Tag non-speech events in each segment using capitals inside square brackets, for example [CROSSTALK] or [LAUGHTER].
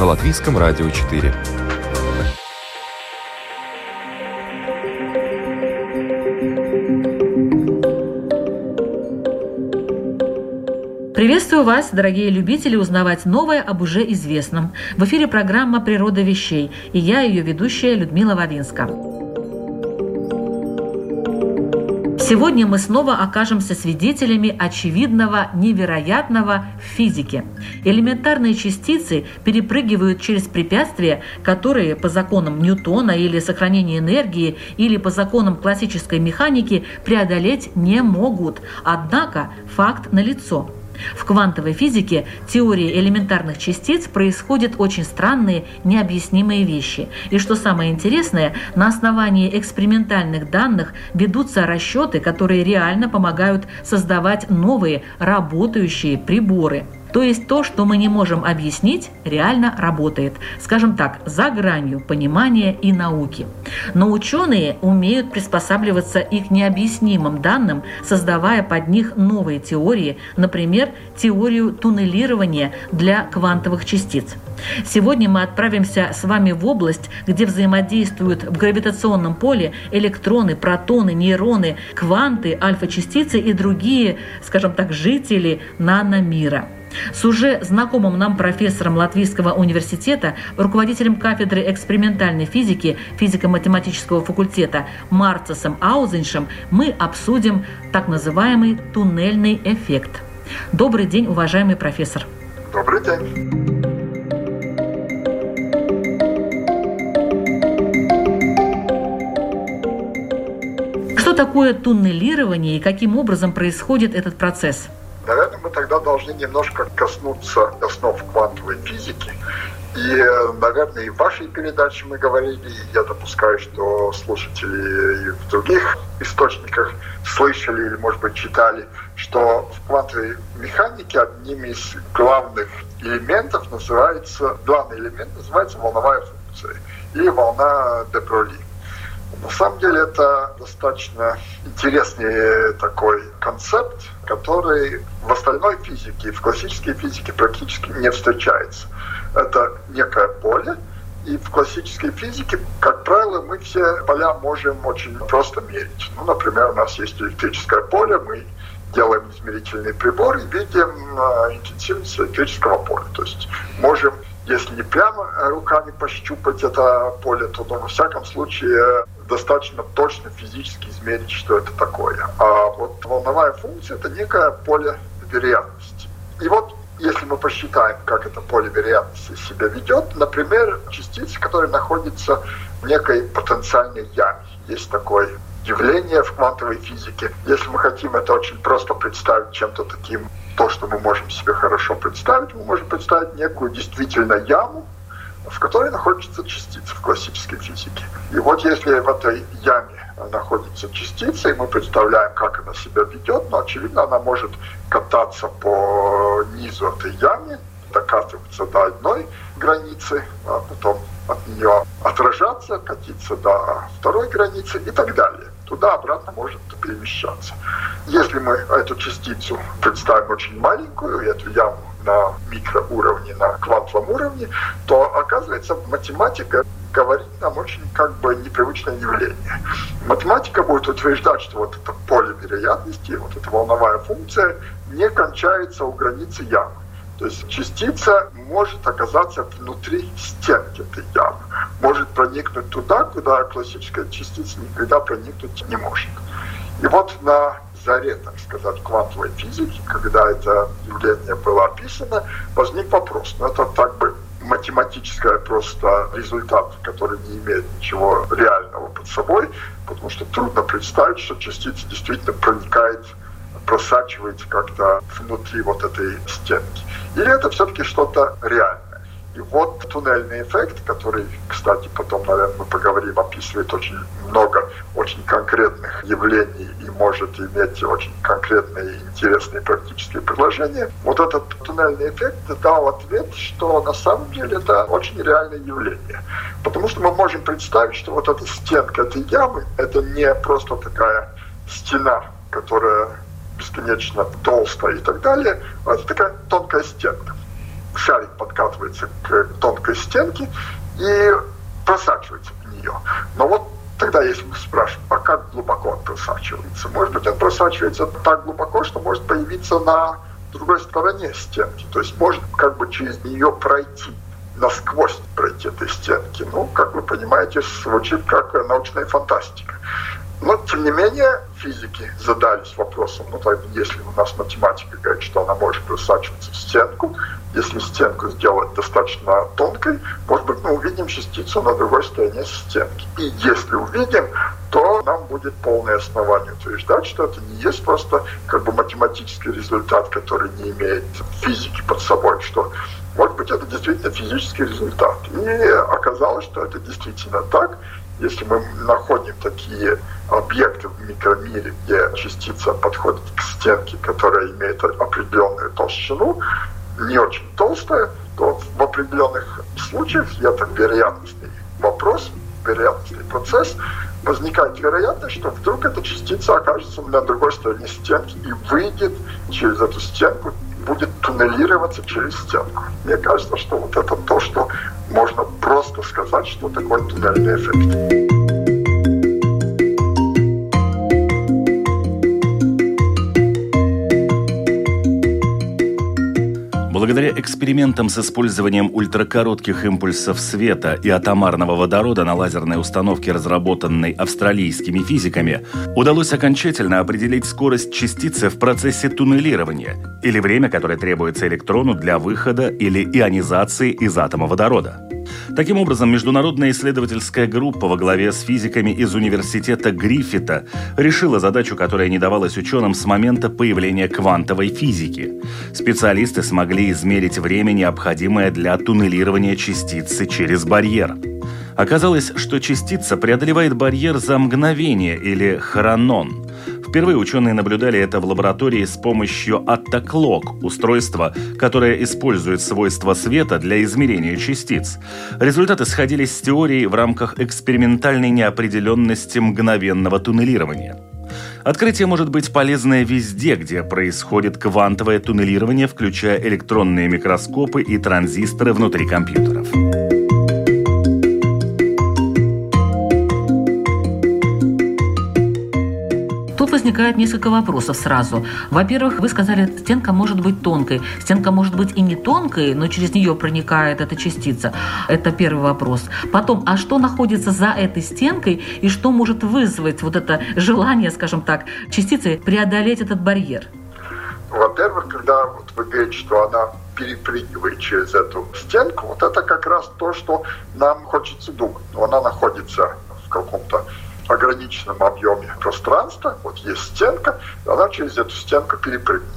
На Латвийском радио 4. Приветствую вас, дорогие любители, узнавать новое об уже известном. В эфире программа «Природа вещей» и я, ее ведущая Людмила Вавинска. Сегодня мы снова окажемся свидетелями очевидного невероятного в физике. Элементарные частицы перепрыгивают через препятствия, которые по законам Ньютона или сохранения энергии, или по законам классической механики преодолеть не могут. Однако факт налицо. В квантовой физике теории элементарных частиц происходят очень странные, необъяснимые вещи. И что самое интересное, на основании экспериментальных данных ведутся расчеты, которые реально помогают создавать новые работающие приборы. То есть то, что мы не можем объяснить, реально работает. Скажем так, за гранью понимания и науки. Но ученые умеют приспосабливаться и к необъяснимым данным, создавая под них новые теории, например, теорию туннелирования для квантовых частиц. Сегодня мы отправимся с вами в область, где взаимодействуют в гравитационном поле электроны, протоны, нейроны, кванты, альфа-частицы и другие, скажем так, жители наномира. С уже знакомым нам профессором Латвийского университета, руководителем кафедры экспериментальной физики физико-математического факультета Марцесом Аузеншем мы обсудим так называемый туннельный эффект. Добрый день, уважаемый профессор. Добрый день. Что такое туннелирование и каким образом происходит этот процесс? Наверное, мы тогда должны немножко коснуться основ квантовой физики. И, наверное, и в вашей передаче мы говорили, и я допускаю, что слушатели и в других источниках слышали или, может быть, читали, что в квантовой механике одним из главных элементов называется, главный элемент называется волновая функция или волна де Броли. На самом деле это достаточно интересный такой концепт, который в остальной физике, в классической физике практически не встречается. Это некое поле, и в классической физике, как правило, мы все поля можем очень просто мерить. Ну, например, у нас есть электрическое поле, мы делаем измерительный прибор и видим а, интенсивность электрического поля. То есть можем если не прямо руками пощупать это поле, то ну, во всяком случае достаточно точно физически измерить, что это такое. А вот волновая функция – это некое поле вероятности. И вот если мы посчитаем, как это поле вероятности себя ведет, например, частицы, которые находятся в некой потенциальной яме. Есть такое явление в квантовой физике. Если мы хотим это очень просто представить чем-то таким то, что мы можем себе хорошо представить, мы можем представить некую действительно яму, в которой находится частица в классической физике. И вот если в этой яме находится частица, и мы представляем, как она себя ведет, но, очевидно, она может кататься по низу этой ямы, докатываться до одной границы, а потом от нее отражаться, катиться до второй границы и так далее туда-обратно может перемещаться. Если мы эту частицу представим очень маленькую, эту яму на микроуровне, на квантовом уровне, то оказывается математика говорит нам очень как бы непривычное явление. Математика будет утверждать, что вот это поле вероятности, вот эта волновая функция не кончается у границы ямы. То есть частица может оказаться внутри стенки этой ямы, может проникнуть туда, куда классическая частица никогда проникнуть не может. И вот на заре, так сказать, квантовой физики, когда это явление было описано, возник вопрос. Ну, это так бы математический просто результат, который не имеет ничего реального под собой, потому что трудно представить, что частица действительно проникает просачивается как-то внутри вот этой стенки. Или это все-таки что-то реальное. И вот туннельный эффект, который, кстати, потом, наверное, мы поговорим, описывает очень много очень конкретных явлений и может иметь очень конкретные интересные практические предложения. Вот этот туннельный эффект дал ответ, что на самом деле это очень реальное явление. Потому что мы можем представить, что вот эта стенка этой ямы, это не просто такая стена, которая бесконечно толстая и так далее, это такая тонкая стенка шарик подкатывается к тонкой стенке и просачивается в нее. Но вот тогда, если мы спрашиваем, а как глубоко он просачивается? Может быть, он просачивается так глубоко, что может появиться на другой стороне стенки. То есть может как бы через нее пройти насквозь пройти этой стенки. Ну, как вы понимаете, звучит как научная фантастика. Но, тем не менее, физики задались вопросом, ну, так, если у нас математика говорит, что она может просачиваться в стенку, если стенку сделать достаточно тонкой, может быть, мы увидим частицу на другой стороне стенки. И если увидим, то нам будет полное основание утверждать, что это не есть просто как бы математический результат, который не имеет физики под собой, что может быть, это действительно физический результат. И оказалось, что это действительно так. Если мы находим такие объекты в микромире, где частица подходит к стенке, которая имеет определенную толщину, не очень толстая, то в определенных случаях это вероятностный вопрос, вероятностный процесс, возникает вероятность, что вдруг эта частица окажется на другой стороне стенки и выйдет через эту стенку, будет туннелироваться через стенку. Мне кажется, что вот это то, что можно просто сказать, что такое туннельный эффект. Благодаря экспериментам с использованием ультракоротких импульсов света и атомарного водорода на лазерной установке, разработанной австралийскими физиками, удалось окончательно определить скорость частицы в процессе туннелирования или время, которое требуется электрону для выхода или ионизации из атома водорода. Таким образом, международная исследовательская группа во главе с физиками из университета Гриффита решила задачу, которая не давалась ученым с момента появления квантовой физики. Специалисты смогли измерить время, необходимое для туннелирования частицы через барьер. Оказалось, что частица преодолевает барьер за мгновение или хронон – Впервые ученые наблюдали это в лаборатории с помощью Attaclock, устройства, которое использует свойства света для измерения частиц. Результаты сходились с теорией в рамках экспериментальной неопределенности мгновенного туннелирования. Открытие может быть полезное везде, где происходит квантовое туннелирование, включая электронные микроскопы и транзисторы внутри компьютеров. Возникает несколько вопросов сразу. Во-первых, вы сказали, стенка может быть тонкой. Стенка может быть и не тонкой, но через нее проникает эта частица. Это первый вопрос. Потом, а что находится за этой стенкой и что может вызвать вот это желание, скажем так, частицы преодолеть этот барьер? Во-первых, когда вот вы говорите, что она перепрыгивает через эту стенку, вот это как раз то, что нам хочется думать. Она находится в каком-то ограниченном объеме пространства, вот есть стенка, она через эту стенку перепрыгнет.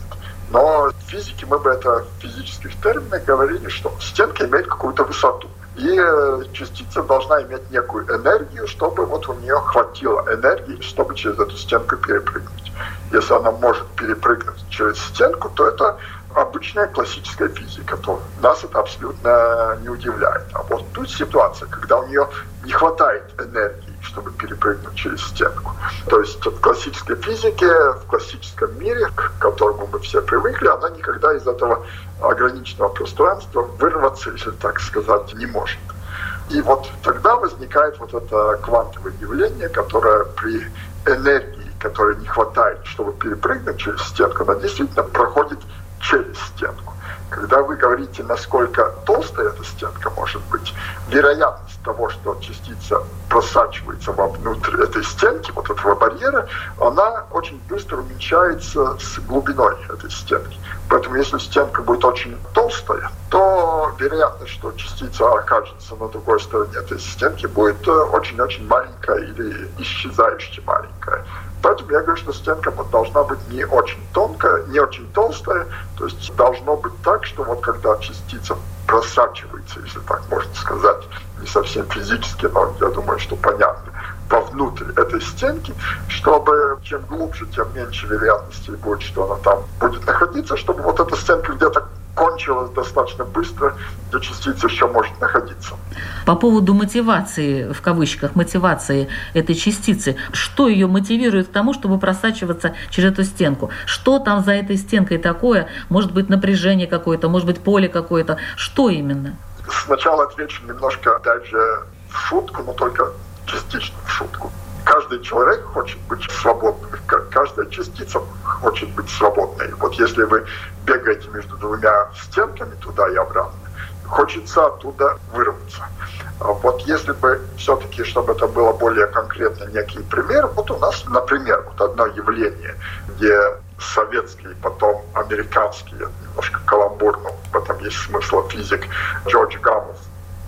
Но в физике мы бы это в физических терминах говорили, что стенка имеет какую-то высоту. И э, частица должна иметь некую энергию, чтобы вот у нее хватило энергии, чтобы через эту стенку перепрыгнуть. Если она может перепрыгнуть через стенку, то это обычная классическая физика, то нас это абсолютно не удивляет. А вот тут ситуация, когда у нее не хватает энергии, чтобы перепрыгнуть через стенку. То есть в классической физике, в классическом мире, к которому мы все привыкли, она никогда из этого ограниченного пространства вырваться, если так сказать, не может. И вот тогда возникает вот это квантовое явление, которое при энергии, которой не хватает, чтобы перепрыгнуть через стенку, она действительно проходит через стенку. Когда вы говорите, насколько толстая эта стенка может быть, вероятность того, что частица просачивается вовнутрь этой стенки, вот этого барьера, она очень быстро уменьшается с глубиной этой стенки. Поэтому если стенка будет очень толстая, то вероятность, что частица окажется на другой стороне этой стенки, будет э, очень-очень маленькая или исчезающе маленькая. Поэтому я говорю, что стенка должна быть не очень тонкая, не очень толстая. То есть должно быть так, что вот когда частица просачивается, если так можно сказать, не совсем физически, но я думаю, что понятно, вовнутрь этой стенки, чтобы чем глубже, тем меньше вероятности будет, что она там будет находиться, чтобы вот эта стенка где-то кончилась достаточно быстро, где частица еще может находиться. По поводу мотивации, в кавычках, мотивации этой частицы, что ее мотивирует к тому, чтобы просачиваться через эту стенку? Что там за этой стенкой такое? Может быть, напряжение какое-то, может быть, поле какое-то? Что именно? Сначала отвечу немножко, опять же, в шутку, но только частично в шутку. Каждый человек хочет быть свободным, каждая частица хочет быть свободной. Вот если вы бегаете между двумя стенками туда и обратно, хочется оттуда вырваться. А вот если бы все-таки, чтобы это было более конкретно, некий пример, вот у нас, например, вот одно явление, где советский, потом американский, немножко каламбурно, в этом есть смысл физик Джордж Гаммов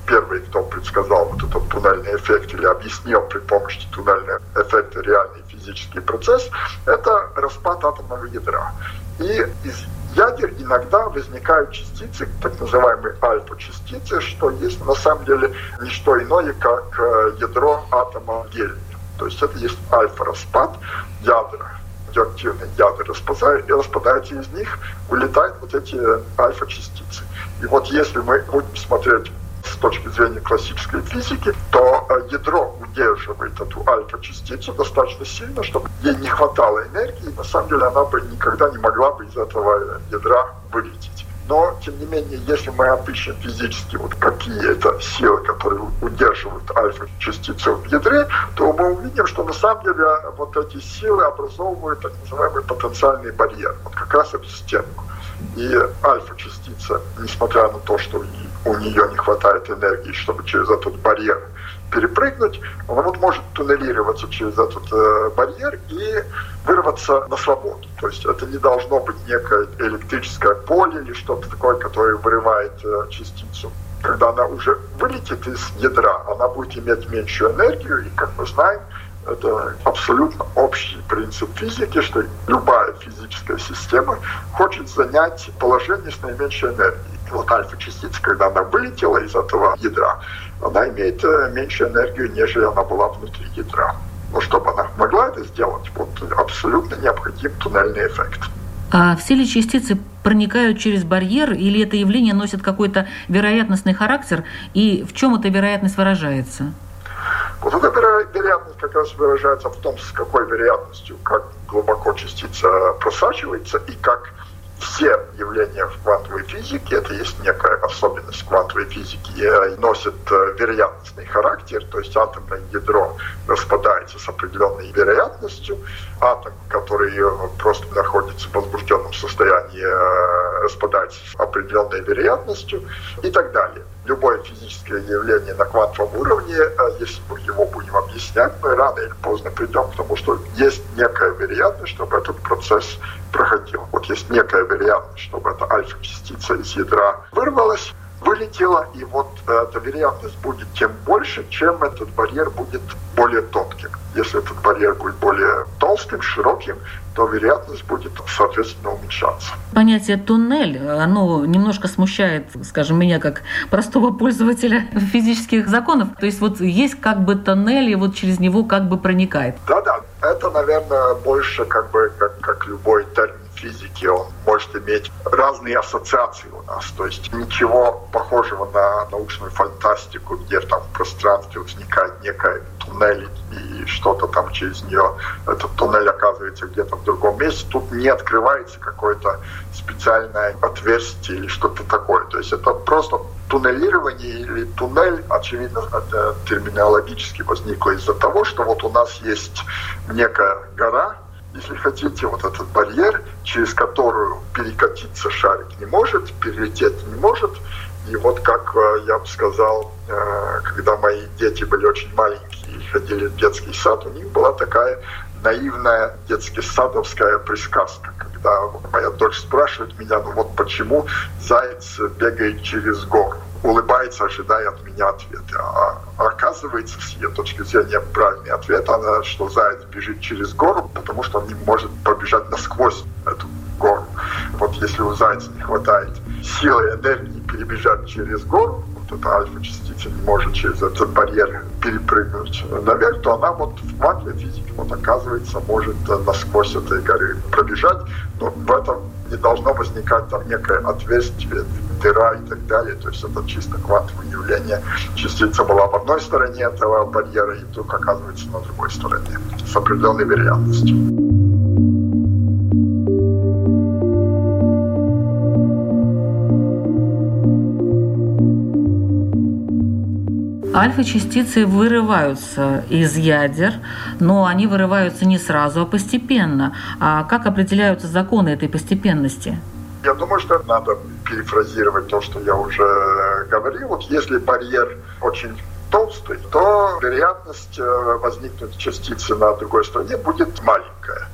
первый, кто предсказал вот этот туннельный эффект или объяснил при помощи туннельного эффекта реальный физический процесс, это распад атомного ядра. И из ядер иногда возникают частицы, так называемые альфа-частицы, что есть на самом деле не что иное, как э, ядро атома гелия. То есть это есть альфа-распад ядра радиоактивные ядра распадаются, из них, вылетают вот эти альфа-частицы. И вот если мы будем смотреть точки зрения классической физики, то э, ядро удерживает эту альфа-частицу достаточно сильно, чтобы ей не хватало энергии, и на самом деле она бы никогда не могла бы из этого ядра вылететь. Но, тем не менее, если мы опишем физически вот какие это силы, которые удерживают альфа-частицу в ядре, то мы увидим, что на самом деле вот эти силы образовывают так называемый потенциальный барьер, вот как раз эту стенку. И альфа-частица, несмотря на то, что у нее не хватает энергии, чтобы через этот барьер перепрыгнуть, она вот может туннелироваться через этот э, барьер и вырваться на свободу. То есть это не должно быть некое электрическое поле или что-то такое, которое вырывает э, частицу. Когда она уже вылетит из ядра, она будет иметь меньшую энергию, и, как мы знаем, это абсолютно общий принцип физики, что любая физическая система хочет занять положение с наименьшей энергией. Вот альфа-частица, когда она вылетела из этого ядра, она имеет э, меньшую энергию, нежели она была внутри ядра. Но чтобы она могла это сделать, вот абсолютно необходим туннельный эффект. А все ли частицы проникают через барьер, или это явление носит какой-то вероятностный характер, и в чем эта вероятность выражается? Вот эта вероятность как раз выражается в том, с какой вероятностью, как глубоко частица просачивается и как все явления в квантовой физике, это есть некая особенность квантовой физики, носят э, вероятностный характер, то есть атомное ядро распадается с определенной вероятностью, атом, который э, просто находится в возбужденном состоянии, э, распадается с определенной вероятностью и так далее любое физическое явление на квантовом уровне, а если мы его будем объяснять, мы рано или поздно придем к тому, что есть некая вероятность, чтобы этот процесс проходил. Вот есть некая вероятность, чтобы эта альфа-частица из ядра вырвалась, вылетела, и вот эта вероятность будет тем больше, чем этот барьер будет более тонким. Если этот барьер будет более толстым, широким, то вероятность будет, соответственно, уменьшаться. Понятие «туннель», оно немножко смущает, скажем, меня как простого пользователя [LAUGHS] физических законов. То есть вот есть как бы тоннель, и вот через него как бы проникает. Да-да, это, наверное, больше как бы как, как любой термин физики, он может иметь разные ассоциации у нас. То есть ничего похожего на научную фантастику, где там в пространстве возникает некая туннель и что-то там через нее, этот туннель оказывается где-то в другом месте. Тут не открывается какое-то специальное отверстие или что-то такое. То есть это просто туннелирование или туннель, очевидно, это терминологически возникло из-за того, что вот у нас есть некая гора, если хотите, вот этот барьер, через которую перекатиться шарик не может, перелететь не может. И вот как э, я бы сказал, э, когда мои дети были очень маленькие и ходили в детский сад, у них была такая наивная детски садовская присказка, когда моя дочь спрашивает меня, ну вот почему заяц бегает через гору улыбается, ожидая от меня ответа. А оказывается, с ее точки зрения, правильный ответ, она, что заяц бежит через гору, потому что он не может побежать насквозь эту гору. Вот если у зайца не хватает силы, энергии перебежать через гору, вот эта альфа-частица не может через этот барьер перепрыгнуть наверх, то она вот в квантовой физике вот оказывается может насквозь этой горы пробежать, но в этом не должно возникать там некое отверстие, дыра и так далее. То есть это чисто квантовое явление. Частица была в одной стороне этого барьера, и вдруг оказывается на другой стороне с определенной вероятностью. Альфа-частицы вырываются из ядер, но они вырываются не сразу, а постепенно. А как определяются законы этой постепенности? Я думаю, что надо перефразировать то, что я уже говорил. Вот если барьер очень толстый, то вероятность э, возникнуть частицы на другой стороне будет маленькая.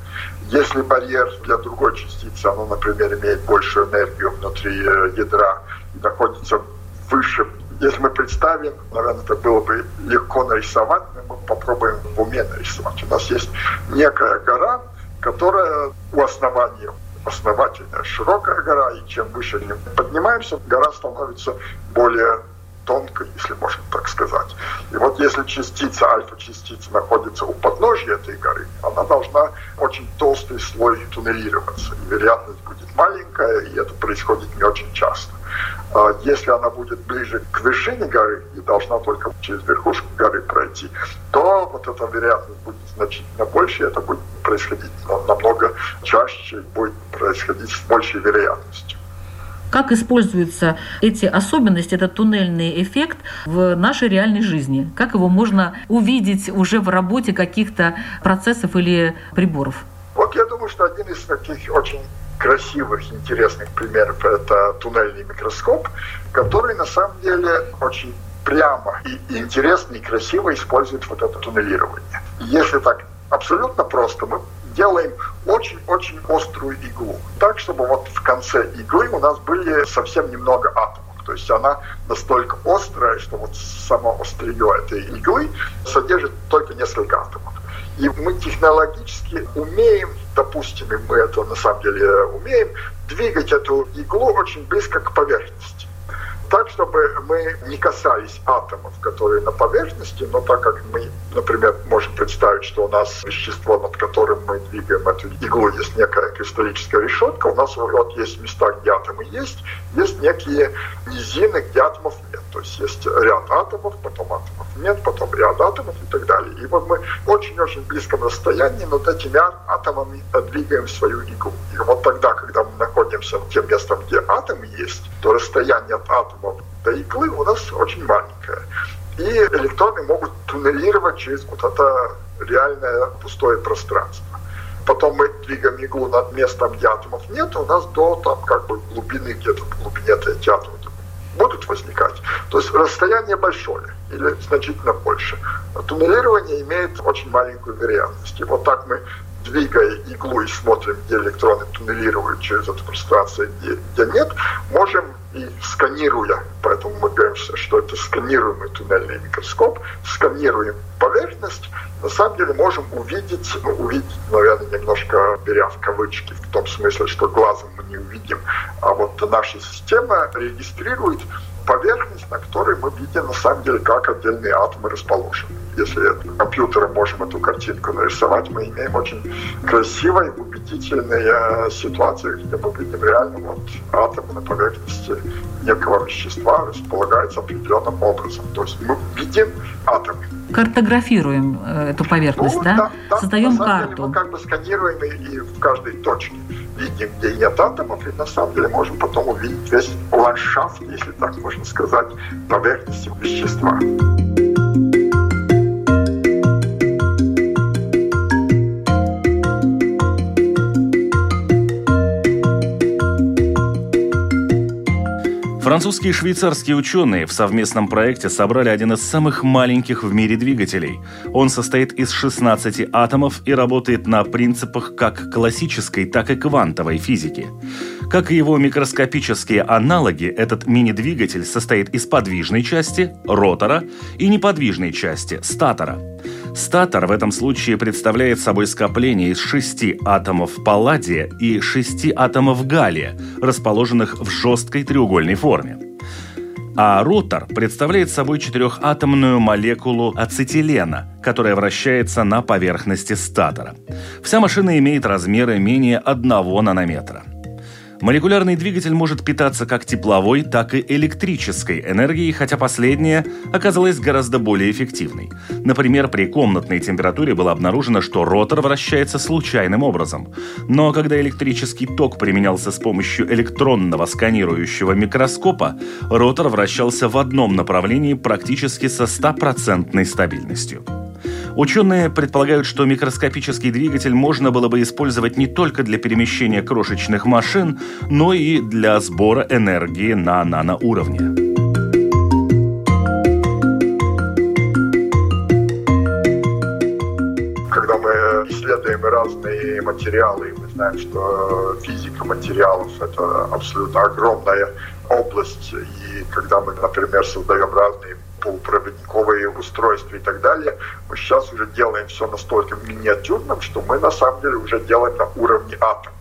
Если барьер для другой частицы, оно, например, имеет большую энергию внутри э, ядра и находится выше если мы представим, наверное, это было бы легко нарисовать, мы попробуем в уме нарисовать. У нас есть некая гора, которая у основания основательная, широкая гора, и чем выше мы поднимаемся, гора становится более тонкой, если можно так сказать. И вот если частица, альфа-частица находится у подножья этой горы, она должна очень толстый слой туннелироваться. И вероятность будет маленькая, и это происходит не очень часто. А если она будет ближе к вершине горы и должна только через верхушку горы пройти, то вот эта вероятность будет значительно больше, и это будет происходить намного чаще, будет происходить с большей вероятностью. Как используются эти особенности, этот туннельный эффект в нашей реальной жизни? Как его можно увидеть уже в работе каких-то процессов или приборов? Вот я думаю, что один из таких очень красивых, интересных примеров это туннельный микроскоп, который на самом деле очень прямо и интересно и красиво использует вот это туннелирование. Если так абсолютно просто, мы делаем очень-очень острую иглу. Так, чтобы вот в конце иглы у нас были совсем немного атомов. То есть она настолько острая, что вот само острие этой иглы содержит только несколько атомов. И мы технологически умеем, допустим, и мы это на самом деле умеем, двигать эту иглу очень близко к поверхности так, чтобы мы не касались атомов, которые на поверхности, но так как мы, например, можем представить, что у нас вещество, над которым мы двигаем эту иглу, есть некая кристаллическая решетка, у нас вот есть места, где атомы есть, есть некие низины, где атомов нет. То есть есть ряд атомов, потом атомов нет, потом ряд атомов и так далее. И вот мы очень-очень близком расстоянии над этими атомами двигаем свою иглу. И вот тогда, когда мы находимся в тем местом, где атомы есть, то расстояние от атомов до иглы у нас очень маленькое. И электроны могут туннелировать через вот это реальное пустое пространство. Потом мы двигаем иглу над местом, где атомов нет, у нас до там как бы глубины, где-то в глубине эти атомы будут возникать. То есть расстояние большое или значительно больше. Туннелирование имеет очень маленькую вероятность. И вот так мы двигая иглу и смотрим, где электроны туннелируют через это пространство, где, где нет, можем и сканируя, поэтому мы говорим, что это сканируемый туннельный микроскоп, сканируем поверхность, на самом деле можем увидеть, ну, увидеть, наверное, немножко беря в кавычки, в том смысле, что глазом мы не увидим, а вот наша система регистрирует поверхность, на которой мы видим на самом деле, как отдельные атомы расположены. Если компьютером можем эту картинку нарисовать, мы имеем очень красивые, убедительные ситуации, где мы видим реально вот атомы на поверхности некого вещества располагаются определенным образом. То есть мы видим атомы. Картографируем э, эту поверхность, ну, да? да? да Создаем карту. Деле мы как бы сканируем и в каждой точке видим, где нет атомов, и на самом деле можем потом увидеть весь ландшафт, если так можно сказать, поверхности вещества. Французские и швейцарские ученые в совместном проекте собрали один из самых маленьких в мире двигателей. Он состоит из 16 атомов и работает на принципах как классической, так и квантовой физики. Как и его микроскопические аналоги, этот мини-двигатель состоит из подвижной части, ротора, и неподвижной части, статора – Статор в этом случае представляет собой скопление из шести атомов палладия и шести атомов галлия, расположенных в жесткой треугольной форме. А ротор представляет собой четырехатомную молекулу ацетилена, которая вращается на поверхности статора. Вся машина имеет размеры менее 1 нанометра. Молекулярный двигатель может питаться как тепловой, так и электрической энергией, хотя последняя оказалась гораздо более эффективной. Например, при комнатной температуре было обнаружено, что ротор вращается случайным образом. Но когда электрический ток применялся с помощью электронного сканирующего микроскопа, ротор вращался в одном направлении практически со стопроцентной стабильностью. Ученые предполагают, что микроскопический двигатель можно было бы использовать не только для перемещения крошечных машин, но и для сбора энергии на наноуровне. Исследуем разные материалы, мы знаем, что физика материалов – это абсолютно огромная область. И когда мы, например, создаем разные полупроводниковые устройства и так далее, мы сейчас уже делаем все настолько миниатюрным, что мы на самом деле уже делаем на уровне атомов.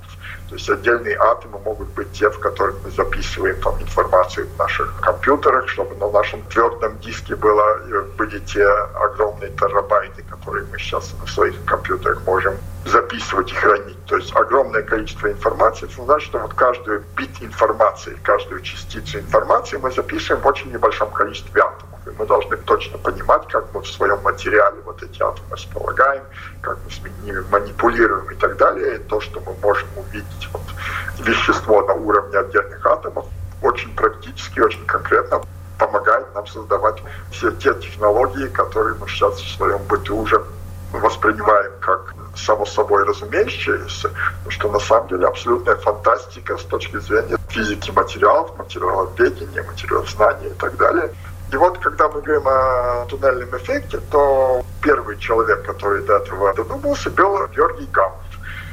То есть отдельные атомы могут быть те, в которых мы записываем там, информацию в наших компьютерах, чтобы на нашем твердом диске было, э, были те огромные терабайты, которые мы сейчас на своих компьютерах можем записывать и хранить. То есть огромное количество информации. Это значит, что вот каждую бит информации, каждую частицу информации мы записываем в очень небольшом количестве атомов. И мы должны точно понимать, как мы в своем материале вот эти атомы располагаем, как мы с ними манипулируем и так далее. И то, что мы можем увидеть вот, вещество на уровне отдельных атомов, очень практически, очень конкретно помогает нам создавать все те технологии, которые мы сейчас в своем быту уже воспринимаем как само собой разумеющееся, что на самом деле абсолютная фантастика с точки зрения физики материалов, материаловедения, материалознания и так далее – и вот, когда мы говорим о туннельном эффекте, то первый человек, который до этого додумался, был Георгий Гамов.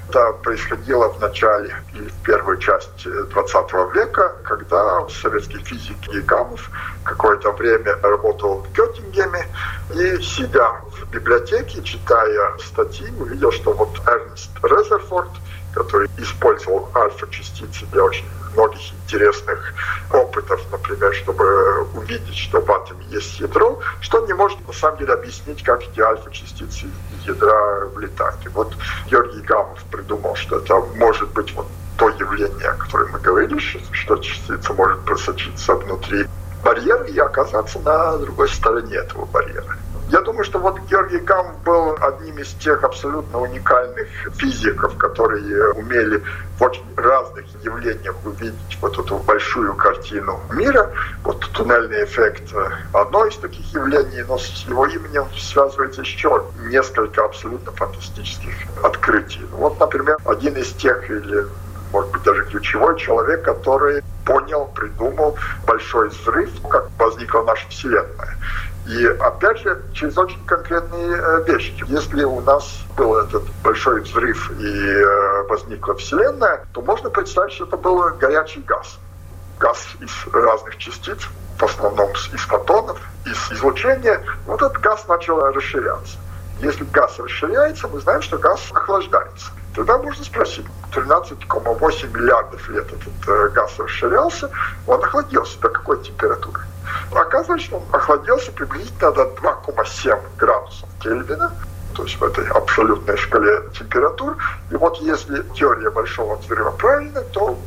Это происходило в начале или в первой части 20 века, когда советский физик Гамов какое-то время работал в Геттингеме и, сидя в библиотеке, читая статьи, увидел, что вот Эрнст Резерфорд, который использовал альфа-частицы для очень многих интересных опытов, например, чтобы увидеть, что в атоме есть ядро, что не может на самом деле объяснить, как эти альфа-частицы ядра влетают. И вот Георгий Гамов придумал, что это может быть вот то явление, о котором мы говорили, что частица может просочиться внутри барьера и оказаться на другой стороне этого барьера. Я думаю, что вот Георгий Гам был одним из тех абсолютно уникальных физиков, которые умели в очень разных явлениях увидеть вот эту большую картину мира. Вот туннельный эффект – одно из таких явлений, но с его именем связывается еще несколько абсолютно фантастических открытий. Вот, например, один из тех или может быть, даже ключевой человек, который понял, придумал большой взрыв, как возникла наша Вселенная. И опять же, через очень конкретные э, вещи. Если у нас был этот большой взрыв и э, возникла Вселенная, то можно представить, что это был горячий газ. Газ из разных частиц, в основном из фотонов, из излучения. Вот этот газ начал расширяться. Если газ расширяется, мы знаем, что газ охлаждается. Тогда можно спросить, 13,8 миллиардов лет этот э, газ расширялся, он охладился до какой температуры? Оказывается, он охладился приблизительно до 2,7 градусов Кельвина, то есть в этой абсолютной шкале температур. И вот если теория большого взрыва правильна, то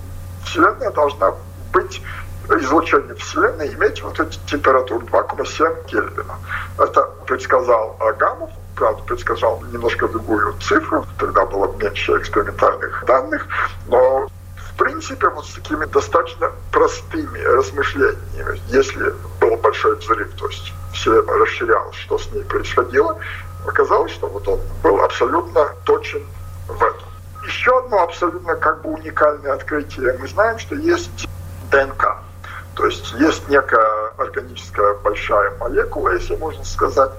Вселенная должна быть излучение Вселенной иметь вот эти температуры 2,7 Кельвина. Это предсказал Гамов, правда, предсказал немножко другую цифру, тогда было меньше экспериментальных данных, но принципе, вот с такими достаточно простыми размышлениями, если был большой взрыв, то есть все расширялось, что с ней происходило, оказалось, что вот он был абсолютно точен в этом. Еще одно абсолютно как бы уникальное открытие. Мы знаем, что есть ДНК. То есть есть некая органическая большая молекула, если можно сказать,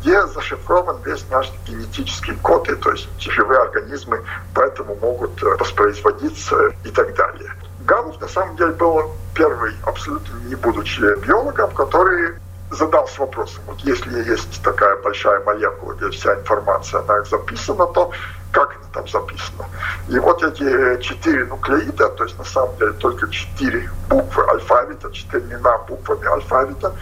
где зашифрован весь наш генетический код, и то есть живые организмы поэтому могут э, воспроизводиться и так далее. Гамов на самом деле был первый, абсолютно не будучи биологом, который задался вопросом, вот если есть такая большая молекула, где вся информация она записана, то как это там записано. И вот эти четыре нуклеида, то есть на самом деле только четыре буквы алфавита, четырьмя буквами алфавита,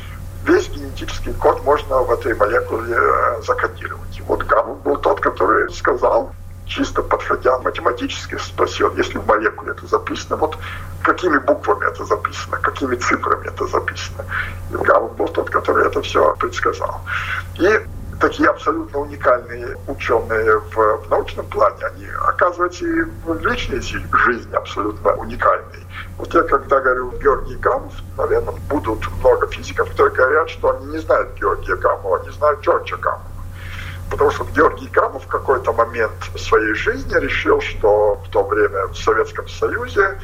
весь генетический код можно в этой молекуле э, закодировать. И вот Гамма был тот, который сказал, чисто подходя математически, спросил, если в молекуле это записано, вот какими буквами это записано, какими цифрами это записано. И Гамма был тот, который это все предсказал. И такие абсолютно уникальные ученые в, в научном плане, они, оказывается, и в личной жизни абсолютно уникальные. Вот я когда говорю Георгий Гамов, наверное, будут много физиков, которые говорят, что они не знают Георгия Гамова, они знают Джорджа Гамова. Потому что Георгий Гамов в какой-то момент своей жизни решил, что в то время в Советском Союзе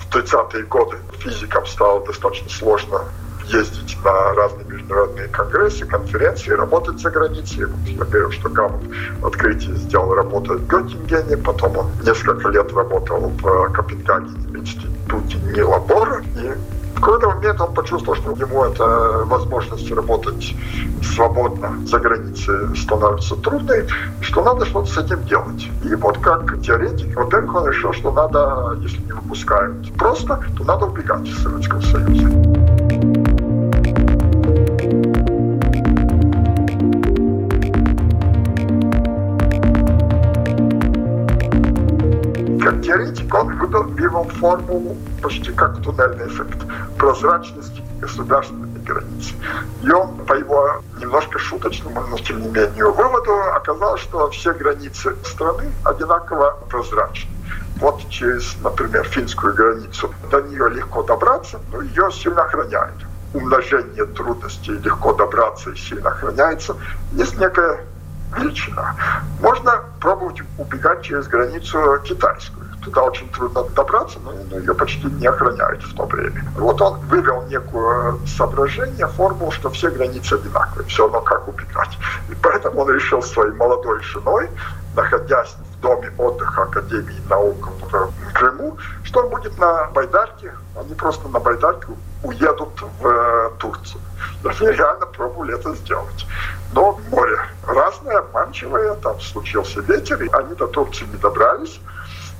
в 30-е годы физикам стало достаточно сложно ездить на разные международные конгрессы, конференции, работать за границей. Вот я говорю, что Гамов открытие сделал работу в Геттингене, потом он несколько лет работал в Копенгагене в институте Нила Бора, и в какой-то момент он почувствовал, что ему эта возможность работать свободно за границей становится трудной, что надо что-то с этим делать. И вот как теоретик, во-первых, он решил, что надо, если не выпускают просто, то надо убегать из Советского Союза. Он выдал формулу почти как туннельный эффект прозрачности государственной границы. И он по его немножко шуточному, но тем не менее выводу оказалось, что все границы страны одинаково прозрачны. Вот через, например, финскую границу до нее легко добраться, но ее сильно охраняют. Умножение трудностей легко добраться и сильно охраняется. Есть некая величина. Можно пробовать убегать через границу китайскую туда очень трудно добраться, но, ее почти не охраняют в то время. Вот он вывел некое соображение, формулу, что все границы одинаковые, все равно как убегать. И поэтому он решил своей молодой женой, находясь в доме отдыха Академии наук в Крыму, что он будет на Байдарке, они просто на Байдарке уедут в э, Турцию. И они реально пробовали это сделать. Но море разное, обманчивое, там случился ветер, и они до Турции не добрались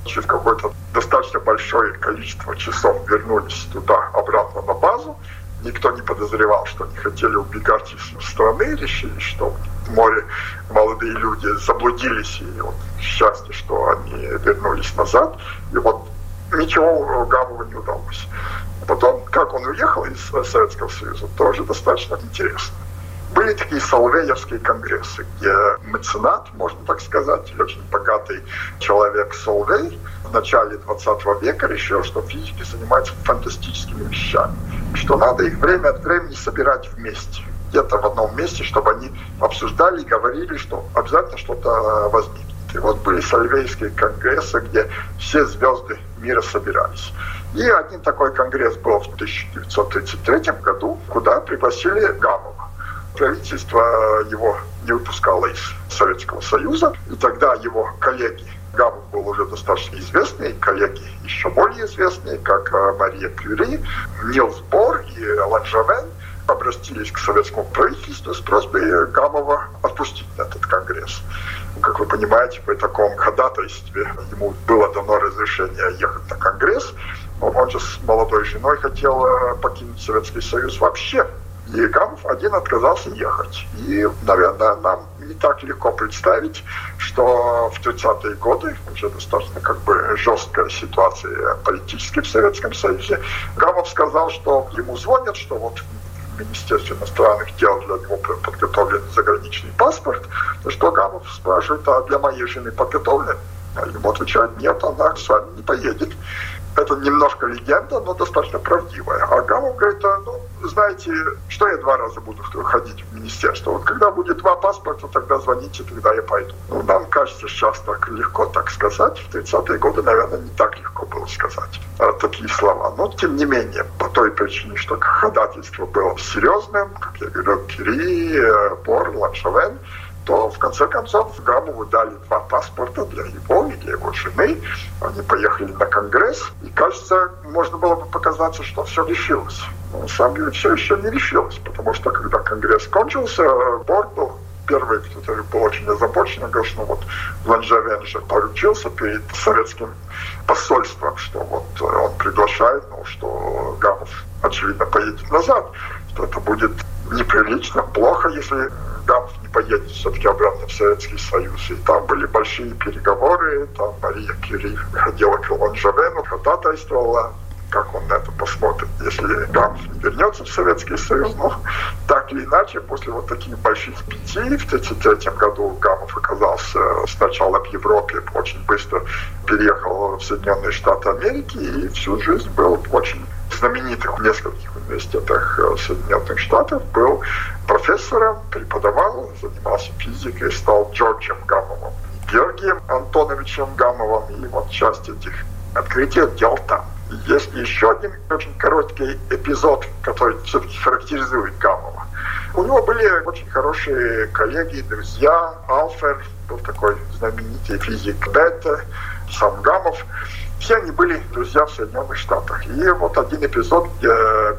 через какое-то достаточно большое количество часов вернулись туда, обратно на базу. Никто не подозревал, что они хотели убегать из страны, решили, что море молодые люди заблудились, и вот счастье, что они вернулись назад. И вот ничего Гамову не удалось. Потом, как он уехал из Советского Союза, тоже достаточно интересно. Были такие солвеевские конгрессы, где меценат, можно так сказать, или очень богатый человек Солвей в начале 20 века решил, что физики занимаются фантастическими вещами, что надо их время от времени собирать вместе где-то в одном месте, чтобы они обсуждали и говорили, что обязательно что-то возникнет. И вот были сальвейские конгрессы, где все звезды мира собирались. И один такой конгресс был в 1933 году, куда пригласили Гамова правительство его не выпускало из Советского Союза. И тогда его коллеги, Гамов был уже достаточно известный, коллеги еще более известные, как э, Мария Кюри, Нилс Бор и Ланжавен, обратились к советскому правительству с просьбой Гамова отпустить этот конгресс. Как вы понимаете, при таком ходатайстве ему было дано разрешение ехать на конгресс. Он же с молодой женой хотел э, покинуть Советский Союз вообще. И Гамов один отказался ехать. И, наверное, нам не так легко представить, что в 30-е годы, уже достаточно как бы жесткая ситуация политически в Советском Союзе, Гамов сказал, что ему звонят, что вот в Министерстве иностранных дел для него подготовлен заграничный паспорт, то что Гамов спрашивает, а для моей жены подготовлен? А ему отвечают, нет, она с вами не поедет. Это немножко легенда, но достаточно правдивая. А Гамов говорит, «А, ну, знаете, что я два раза буду ходить в министерство? Вот когда будет два паспорта, тогда звоните, тогда я пойду. Ну, нам кажется сейчас так легко так сказать. В 30-е годы, наверное, не так легко было сказать а, такие слова. Но, тем не менее, по той причине, что ходатайство было серьезным, как я говорю, Кири, Бор, Ланшавен, то в конце концов Гамову дали два паспорта для его и для его жены. Они поехали на Конгресс, и кажется, можно было бы показаться, что все решилось. Но на самом деле все еще не решилось, потому что когда Конгресс кончился, Борг был первый, который был очень озабочен, говорил, что вот Ланжавен же поручился перед советским посольством, что вот он приглашает, ну, что Гамов, очевидно, поедет назад, что это будет неприлично, плохо, если Гамов не поедет все-таки обратно в Советский Союз. И там были большие переговоры, там Мария Кюри ходила к Ланжавену, ходатайствовала как он на это посмотрит, если Гамов не вернется в Советский Союз. Но так или иначе, после вот таких больших пяти в 1933 году Гамов оказался сначала в Европе, очень быстро переехал в Соединенные Штаты Америки и всю жизнь был очень знаменитых нескольких университетах э, Соединенных Штатов, был профессором, преподавал, занимался физикой, стал Джорджем Гамовым, Георгием Антоновичем Гамовым, и вот часть этих открытий делал там. Есть еще один очень короткий эпизод, который все-таки характеризует Гамова. У него были очень хорошие коллеги, друзья. Алфер был такой знаменитый физик Бета, сам Гамов. Все они были друзья в Соединенных Штатах. И вот один эпизод, где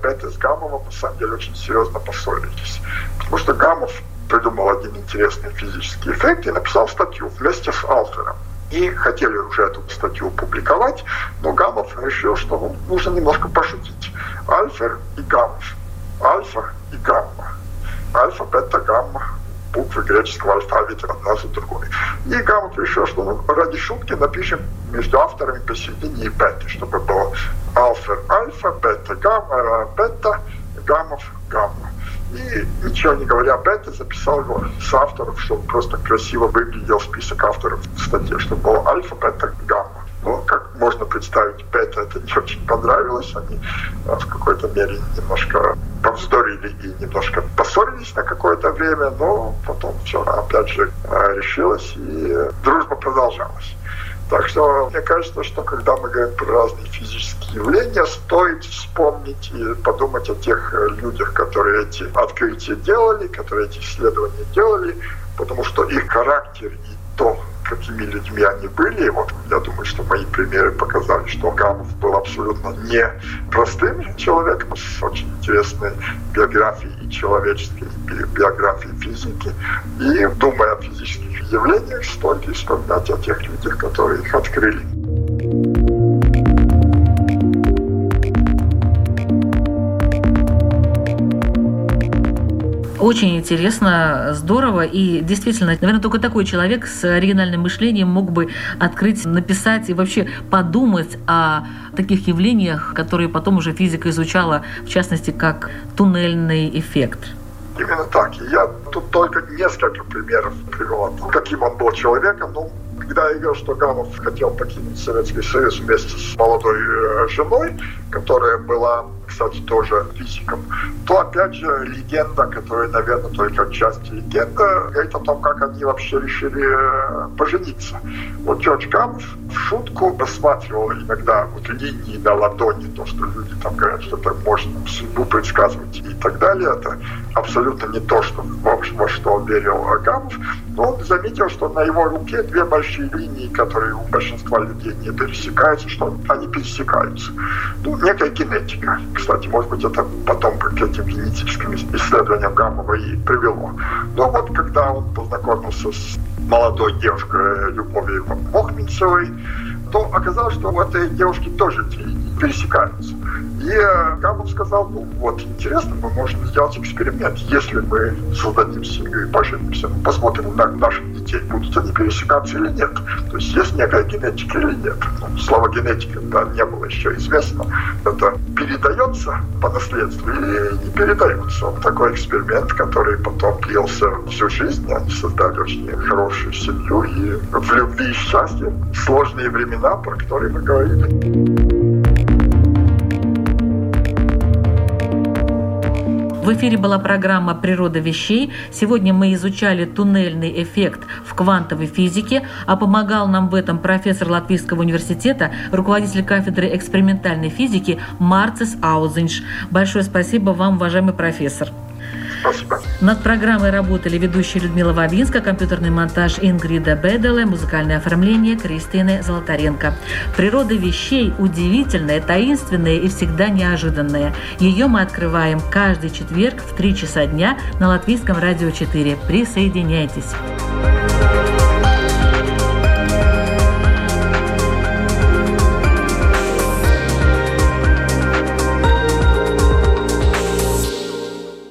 Бета с Гамовым на самом деле очень серьезно поссорились. Потому что Гамов придумал один интересный физический эффект и написал статью вместе с Алфером и хотели уже эту статью публиковать, но Гамов решил, что ну, нужно немножко пошутить. Альфа и гамма. Альфа и гамма. Альфа, бета, гамма. Буквы греческого алфавита одна за другой. И Гамов решил, что ну, ради шутки напишем между авторами посередине и бета, чтобы было альфа, альфа, бета, гамма, бета, гаммов, гамма. И ничего не говоря об этом, записал его с авторов, чтобы просто красиво выглядел список авторов в статье, чтобы было альфа, бета, гамма. Но, как можно представить, бета это не очень понравилось. Они а, в какой-то мере немножко повздорили и немножко поссорились на какое-то время, но потом все опять же а, решилось, и дружба продолжалась. Так что мне кажется, что когда мы говорим про разные физические явления, стоит вспомнить и подумать о тех э, людях, которые эти открытия делали, которые эти исследования делали, потому что их характер и какими людьми они были. И вот я думаю, что мои примеры показали, что Гамов был абсолютно не простым человеком с очень интересной биографией и человеческой биографией физики. И думая о физических явлениях, стоит вспоминать о тех людях, которые их открыли. Очень интересно, здорово. И действительно, наверное, только такой человек с оригинальным мышлением мог бы открыть, написать и вообще подумать о таких явлениях, которые потом уже физика изучала, в частности, как туннельный эффект. Именно так. Я тут только несколько примеров привел, каким он был человеком. Ну, когда я видел, что Гамов хотел покинуть Советский Союз вместе с молодой э, женой, которая была кстати, тоже физиком, то, опять же, легенда, которая, наверное, только часть легенды, говорит о том, как они вообще решили э, пожениться. Вот Джордж Гамов в шутку рассматривал иногда вот линии на ладони, то, что люди там говорят, что это можно судьбу предсказывать и так далее. Это абсолютно не то, что, во что верил Гамов. Но он заметил, что на его руке две большие линии, которые у большинства людей не пересекаются, что они пересекаются. Ну, некая генетика. Кстати, может быть, это потом к этим генетическим исследованиям Гамова и привело. Но вот когда он познакомился с молодой девушкой Любовью Мохминцевой, то оказалось, что у этой девушки тоже пересекаются. И Гамов сказал, ну вот, интересно, мы можем сделать эксперимент. Если мы создадим семью и поженимся, посмотрим на наших детей, будут они пересекаться или нет. То есть есть некая генетика или нет. Ну, слово генетика да, не было еще известно. Это передается по наследству или не передается. Вот такой эксперимент, который потом длился всю жизнь. Они создали очень хорошую семью и в любви и счастье сложные времена, про которые мы говорили. В эфире была программа «Природа вещей». Сегодня мы изучали туннельный эффект в квантовой физике, а помогал нам в этом профессор Латвийского университета, руководитель кафедры экспериментальной физики Марцис Аузинш. Большое спасибо вам, уважаемый профессор. Спасибо. Над программой работали ведущая Людмила Вавинска, компьютерный монтаж Ингрида Беделе, музыкальное оформление Кристины Золотаренко. Природа вещей удивительная, таинственная и всегда неожиданная. Ее мы открываем каждый четверг в 3 часа дня на Латвийском радио 4. Присоединяйтесь.